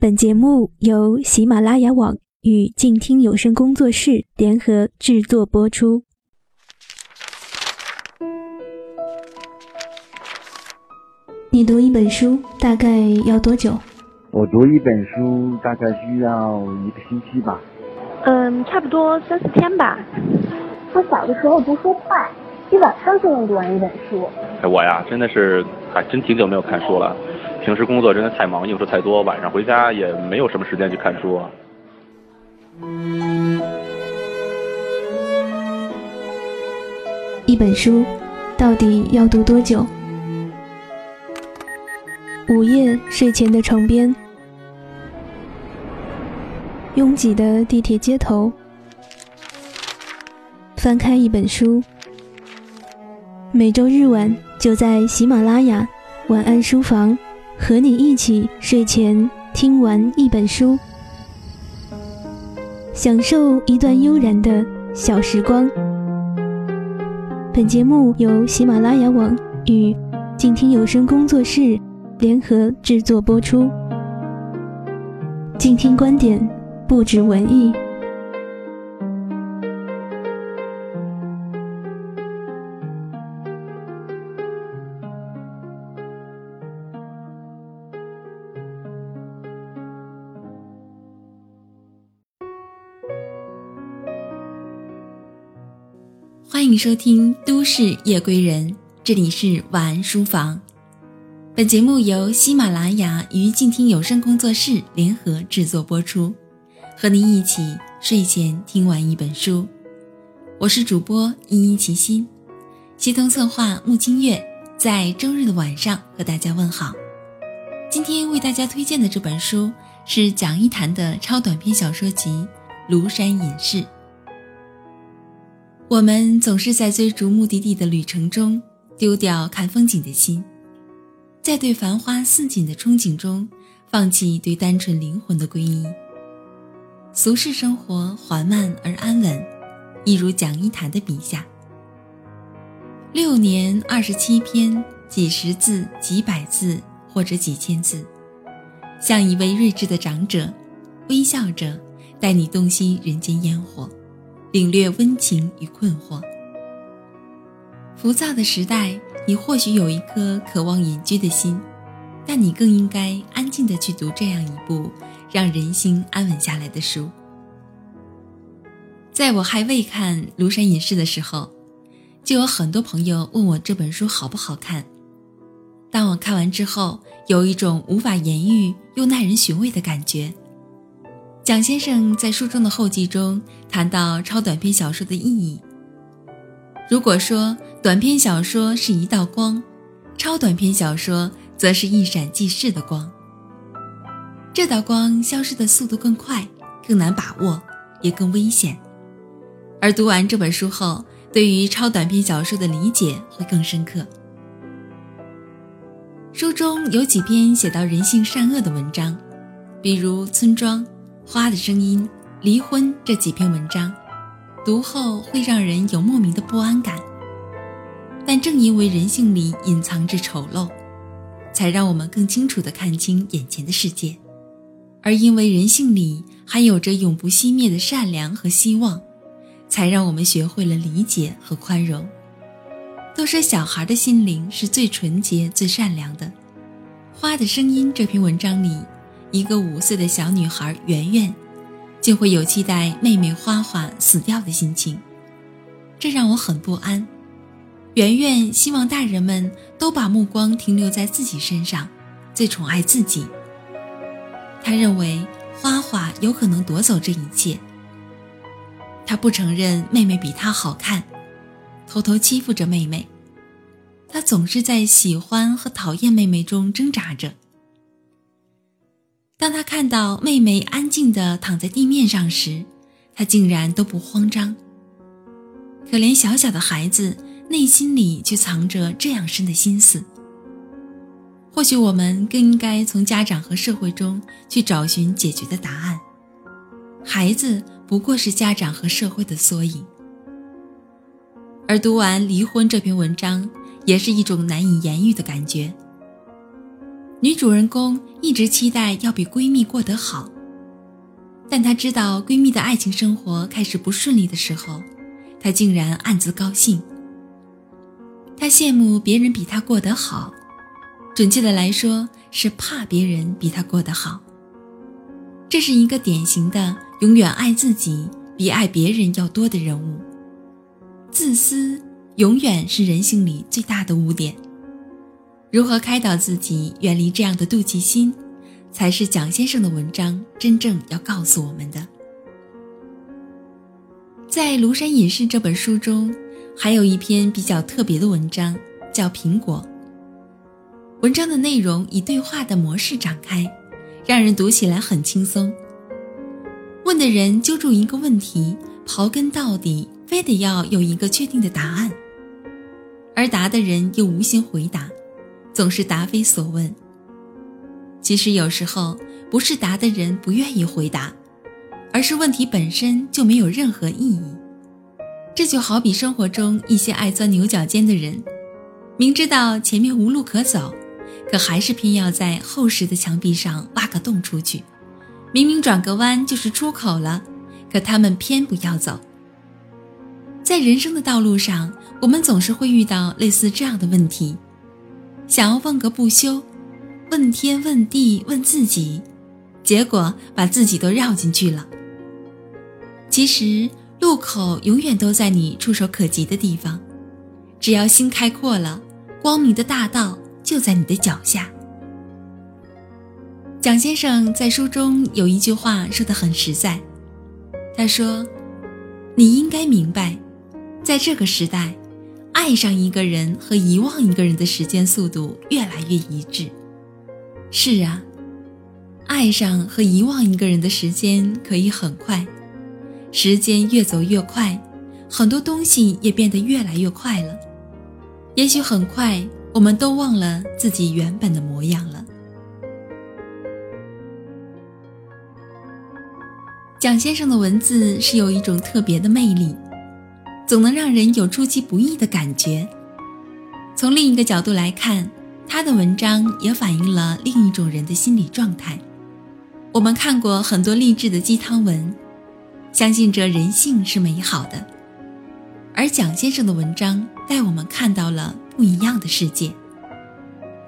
本节目由喜马拉雅网与静听有声工作室联合制作播出。你读一本书大概要多久？我读一本书大概需要一个星期吧。嗯，差不多三四天吧。我小的时候读书快，一晚上就能读完一本书。哎，我呀，真的是还真挺久没有看书了。平时工作真的太忙，应酬太多，晚上回家也没有什么时间去看书。一本书到底要读多久？午夜睡前的床边，拥挤的地铁街头，翻开一本书。每周日晚就在喜马拉雅晚安书房，和你一起睡前听完一本书，享受一段悠然的小时光。本节目由喜马拉雅网与静听有声工作室。联合制作播出，静听观点，不止文艺。收听《都市夜归人》，这里是晚安书房。本节目由喜马拉雅与静听有声工作室联合制作播出，和您一起睡前听完一本书。我是主播依依齐心，协同策划木清月，在周日的晚上和大家问好。今天为大家推荐的这本书是蒋一谈的超短篇小说集《庐山隐士》。我们总是在追逐目的地的旅程中，丢掉看风景的心。在对繁花似锦的憧憬中，放弃对单纯灵魂的皈依。俗世生活缓慢而安稳，一如蒋一谈的笔下。六年二十七篇，几十字、几百字或者几千字，像一位睿智的长者，微笑着带你洞悉人间烟火，领略温情与困惑。浮躁的时代。你或许有一颗渴望隐居的心，但你更应该安静地去读这样一部让人心安稳下来的书。在我还未看《庐山隐士》的时候，就有很多朋友问我这本书好不好看。当我看完之后，有一种无法言喻又耐人寻味的感觉。蒋先生在书中的后记中谈到超短篇小说的意义。如果说短篇小说是一道光，超短篇小说则是一闪即逝的光。这道光消失的速度更快，更难把握，也更危险。而读完这本书后，对于超短篇小说的理解会更深刻。书中有几篇写到人性善恶的文章，比如《村庄》《花的声音》《离婚》这几篇文章。读后会让人有莫名的不安感，但正因为人性里隐藏着丑陋，才让我们更清楚地看清眼前的世界；而因为人性里还有着永不熄灭的善良和希望，才让我们学会了理解和宽容。都说小孩的心灵是最纯洁、最善良的。《花的声音》这篇文章里，一个五岁的小女孩圆圆。就会有期待妹妹花花死掉的心情，这让我很不安。圆圆希望大人们都把目光停留在自己身上，最宠爱自己。他认为花花有可能夺走这一切。他不承认妹妹比他好看，偷偷欺负着妹妹。他总是在喜欢和讨厌妹妹中挣扎着。当他看到妹妹安静地躺在地面上时，他竟然都不慌张。可怜小小的孩子，内心里却藏着这样深的心思。或许我们更应该从家长和社会中去找寻解决的答案。孩子不过是家长和社会的缩影。而读完《离婚》这篇文章，也是一种难以言喻的感觉。女主人公一直期待要比闺蜜过得好，但她知道闺蜜的爱情生活开始不顺利的时候，她竟然暗自高兴。她羡慕别人比她过得好，准确的来说是怕别人比她过得好。这是一个典型的永远爱自己比爱别人要多的人物。自私永远是人性里最大的污点。如何开导自己远离这样的妒忌心，才是蒋先生的文章真正要告诉我们的。在《庐山隐士》这本书中，还有一篇比较特别的文章，叫《苹果》。文章的内容以对话的模式展开，让人读起来很轻松。问的人揪住一个问题，刨根到底，非得要有一个确定的答案，而答的人又无心回答。总是答非所问。其实有时候不是答的人不愿意回答，而是问题本身就没有任何意义。这就好比生活中一些爱钻牛角尖的人，明知道前面无路可走，可还是偏要在厚实的墙壁上挖个洞出去。明明转个弯就是出口了，可他们偏不要走。在人生的道路上，我们总是会遇到类似这样的问题。想要问个不休，问天问地问自己，结果把自己都绕进去了。其实路口永远都在你触手可及的地方，只要心开阔了，光明的大道就在你的脚下。蒋先生在书中有一句话说得很实在，他说：“你应该明白，在这个时代。”爱上一个人和遗忘一个人的时间速度越来越一致。是啊，爱上和遗忘一个人的时间可以很快，时间越走越快，很多东西也变得越来越快了。也许很快，我们都忘了自己原本的模样了。蒋先生的文字是有一种特别的魅力。总能让人有出其不意的感觉。从另一个角度来看，他的文章也反映了另一种人的心理状态。我们看过很多励志的鸡汤文，相信着人性是美好的，而蒋先生的文章带我们看到了不一样的世界。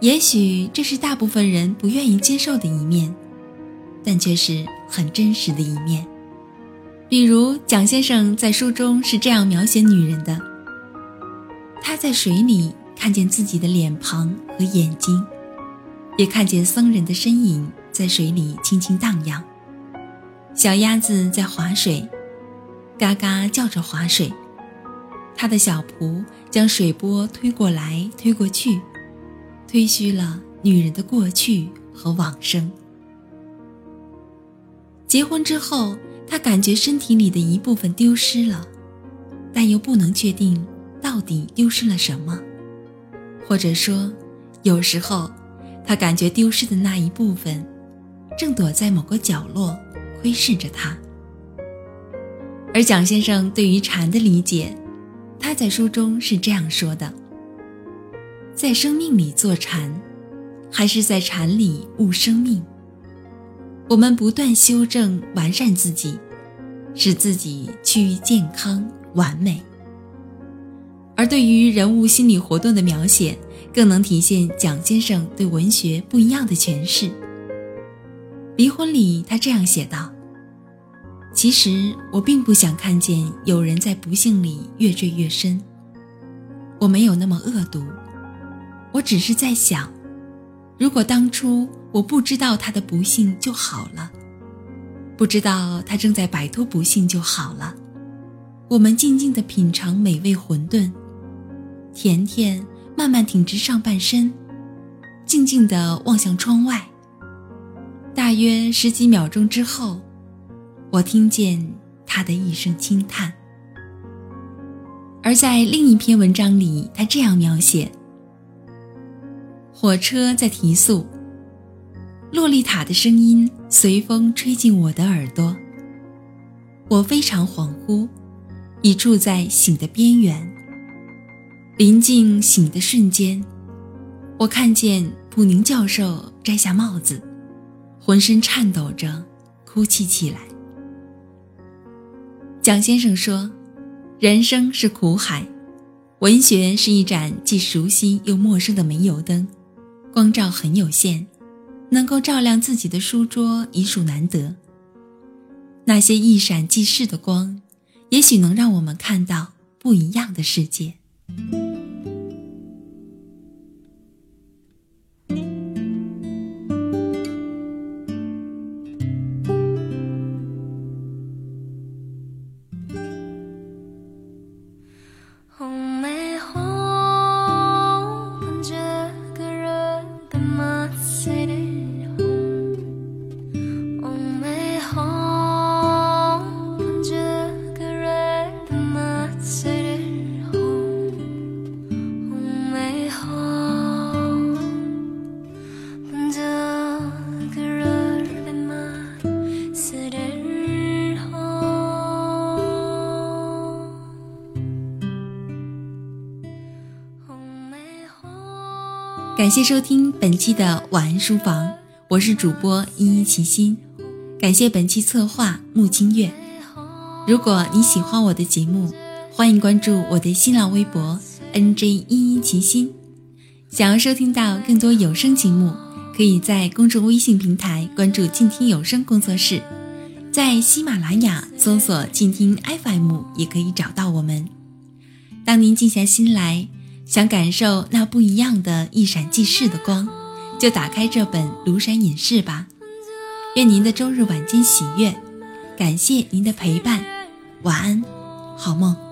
也许这是大部分人不愿意接受的一面，但却是很真实的一面。比如蒋先生在书中是这样描写女人的：他在水里看见自己的脸庞和眼睛，也看见僧人的身影在水里轻轻荡漾。小鸭子在划水，嘎嘎叫着划水。他的小仆将水波推过来推过去，推虚了女人的过去和往生。结婚之后。他感觉身体里的一部分丢失了，但又不能确定到底丢失了什么，或者说，有时候他感觉丢失的那一部分，正躲在某个角落窥视着他。而蒋先生对于禅的理解，他在书中是这样说的：在生命里坐禅，还是在禅里悟生命？我们不断修正、完善自己，使自己趋于健康完美。而对于人物心理活动的描写，更能体现蒋先生对文学不一样的诠释。离婚里，他这样写道：“其实我并不想看见有人在不幸里越坠越深，我没有那么恶毒，我只是在想，如果当初……”我不知道他的不幸就好了，不知道他正在摆脱不幸就好了。我们静静地品尝美味馄饨，甜甜慢慢挺直上半身，静静地望向窗外。大约十几秒钟之后，我听见他的一声轻叹。而在另一篇文章里，他这样描写：火车在提速。洛丽塔的声音随风吹进我的耳朵，我非常恍惚，已处在醒的边缘。临近醒的瞬间，我看见普宁教授摘下帽子，浑身颤抖着哭泣起来。蒋先生说：“人生是苦海，文学是一盏既熟悉又陌生的煤油灯，光照很有限，能够照亮自己的书桌已属难得。那些一闪即逝的光，也许能让我们看到不一样的世界。”感谢收听本期的晚安书房，我是主播依依齐心。感谢本期策划木清月。如果你喜欢我的节目，欢迎关注我的新浪微博 nj 依依齐心。想要收听到更多有声节目，可以在公众微信平台关注静听有声工作室，在喜马拉雅搜索静听 FM 也可以找到我们。当您静下心来。想感受那不一样的一闪即逝的光，就打开这本《庐山隐士》吧。愿您的周日晚间喜悦，感谢您的陪伴，晚安，好梦。